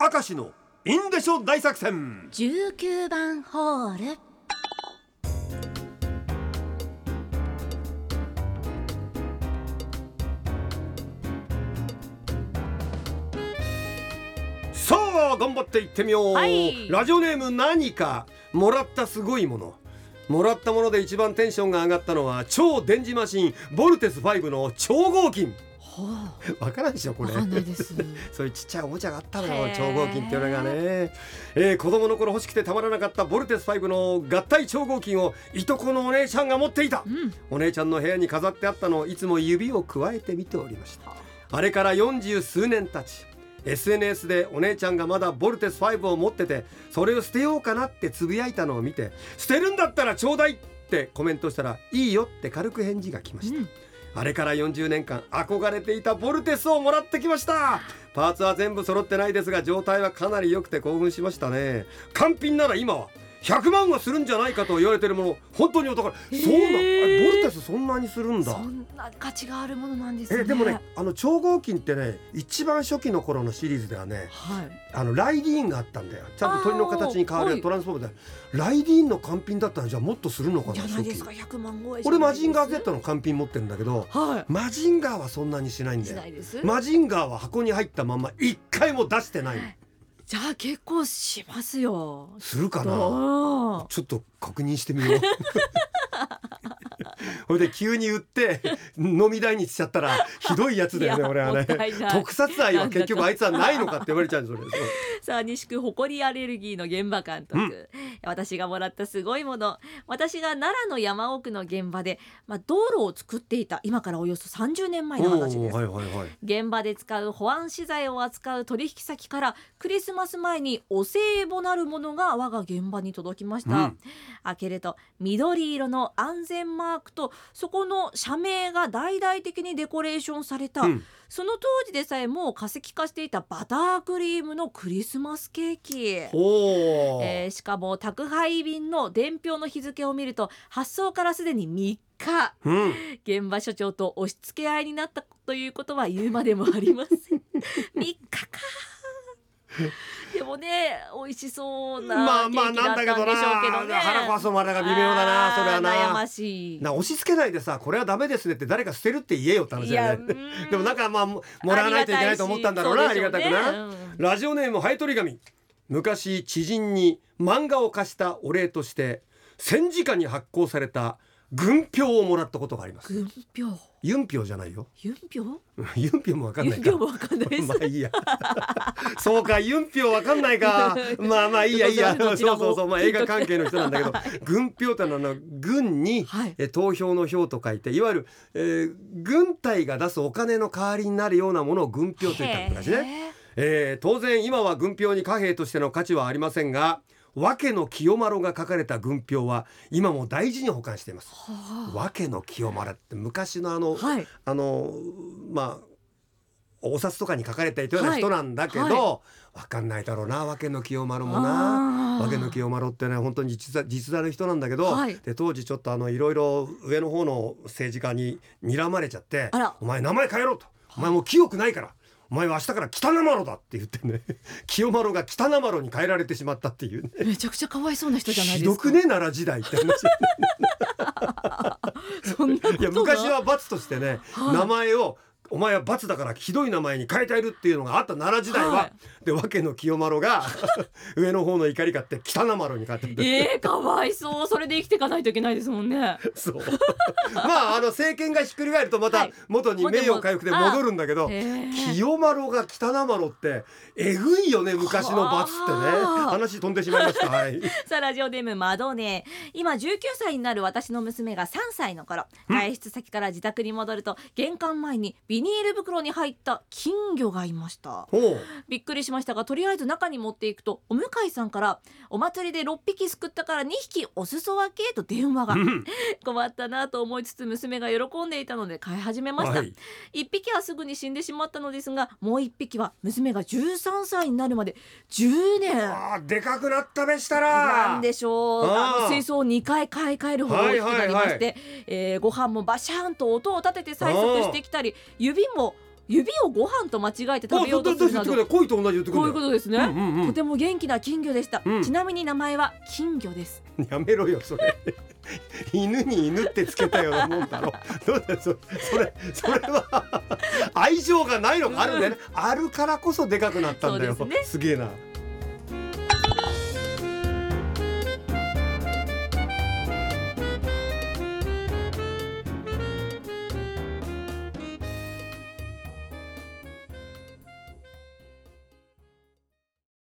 明石のインデショ大作戦。19番ホール。さあ頑張っていってみよう、はい。ラジオネーム何かもらったすごいもの。もらったもので一番テンションが上がったのは超電磁マシンボルテス5の超合金。は わからんでしょこあ、れ。わかんないです。そういうちっちゃいおもちゃがあったのよ超合金っていうのがね、えー子供の頃欲しくてたまらなかったボルテス5の合体超合金をいとこのお姉ちゃんが持っていた。うん、お姉ちゃんの部屋に飾ってあったのをいつも指をくわえて見ておりました。あれから40数年経ち SNS でお姉ちゃんがまだボルテス5を持っててそれを捨てようかなってつぶやいたのを見て捨てるんだったらちょうだいってコメントしたらいいよって軽く返事が来ました、うんあれから40年間憧れていたボルテスをもらってきました。パーツは全部揃ってないですが状態はかなり良くて興奮しましたね。完品なら今は100万はするんじゃないかと言われてるもの本当にお宝そうなんボルテスそんなにするんだ。そんな価値があるものなんですね。えでもね、あの超合金ってね一番初期の頃のシリーズではねはい。あのライディーンがあったんだよ。ちゃんと鳥の形に変わるトランスフォームで。ライディーンの完品だったらじゃあもっとするのかな初期。じゃないですか、100万超え俺マジンガー Z の完品持ってるんだけどはマジンガーはそんなにしないんだよ。ないです。マジンガーは箱に入ったまま一回も出してないじゃあ結構しますよ。するかな？ちょっと確認してみよう。これで急に売って飲み代にしちゃったらひどいやつだよね俺はね。特撮愛は結局あいつはないのかって言われちゃうんですよさあ西区誇りアレルギーの現場監督、うん私がもらったすごいもの。私が奈良の山奥の現場で、まあ、道路を作っていた今からおよそ30年前の話です、はいはいはい。現場で使う保安資材を扱う取引先からクリスマス前にお歳暮なるものが我が現場に届きました、うん。開けると緑色の安全マークとそこの社名が大々的にデコレーションされた、うんその当時でさえもう化石化していたバタークリームのクリスマスケーキ。ほう、えーしかも宅配便の伝票の日付を見ると発送からすでに3日。うん。現場所長と押し付け合いになったということは言うまでもありません。3日か でもね美味しそうまなケあまあなんだけどな腹壊すまでが微妙だなそれはあー悩まなしい。な押し付けないでさこれはダメですねって誰か捨てるって言えよって話だよね。うん。でもなんかまあももらわないといけないと思ったんだろうなありがたくな、なラジオネームハエトリガミ昔知人に漫画を貸したお礼として戦時下に発行された軍票をもらったことがあります。軍票？ユン票じゃないよ。ユン票 ユン票もわかんないか。ユン票もわかんない。で すまあいいや。そうかユン票わかんないか。まあまあいいやいいや。そうそうそう。まあ映画関係の人なんだけど軍票ってのは軍に、はい。え投票の票と書いていわゆる、えー軍隊が出すお金の代わりになるようなものを軍票と言ったん昔ね。えー当然今は軍票に貨幣としての価値はありませんが訳の清丸が書かれた軍票は今も大事に保管しています。は訳の清丸って昔のあの、あはい。あのまあお札とかに書かれていたような人なんだけど、はい。はわかんないだろうな訳の清丸もな。あー訳の清丸ってね本当に実在実在の人なんだけど、はい。で当時ちょっとあのいろいろ上の方の政治家に睨まれちゃってあら「お前名前変えろ」と「お前もう清くないから」お前は明日から北名丸だって言ってね 清丸が北名丸に変えられてしまったっていうね。めちゃくちゃかわいそうな人じゃないひですか。どくね奈良時代って話。いや昔は罰としてね、はい。名前をお前は罰だからひどい名前に変えてやるっていうのがあった奈良時代は、はい。で訳の清丸が 上の方の怒り買って北名丸に。変えたんでえー、かわいそう。それで生きていかないといけないですもんね。そう。まああの政権がひっくり返るとまたはい。元に名誉回復で戻るんだけど、へー。清丸が北名丸ってえぐいよね昔の罰ってね。はあ話飛んでしまいました。はい。さあラジオネームマドネー。今19歳になる私の娘が3歳の頃外出先から自宅に戻ると玄関前にビニール袋に入った金魚がいました。びっくりしましたがとりあえず中に持っていくとお向かいさんからお祭りで6匹すくったから2匹お裾分けと電話がうん。困ったなと思いつつ娘が喜んでいたので飼い始めました、はい。1匹はすぐに死んでしまったのですがもう1匹は娘が13歳になるまで10年。でかくなったべしたら。なんでしょう。あの水槽を2回買い替えるほど大きくなりまして、はいはいえーご飯もバシャーンと音を立てて催促してきたり指も指をご飯と間違えて食べようとするなど恋と同じこういうことですね、うんうんうん。とても元気な金魚でした、うん。ちなみに名前は金魚です。やめろよそれ。犬に犬ってつけたようなもんだろ。どうだよそそれそれは 愛情がないのがあるんだよね、あるからこそでかくなったんだよ。ね。すげえな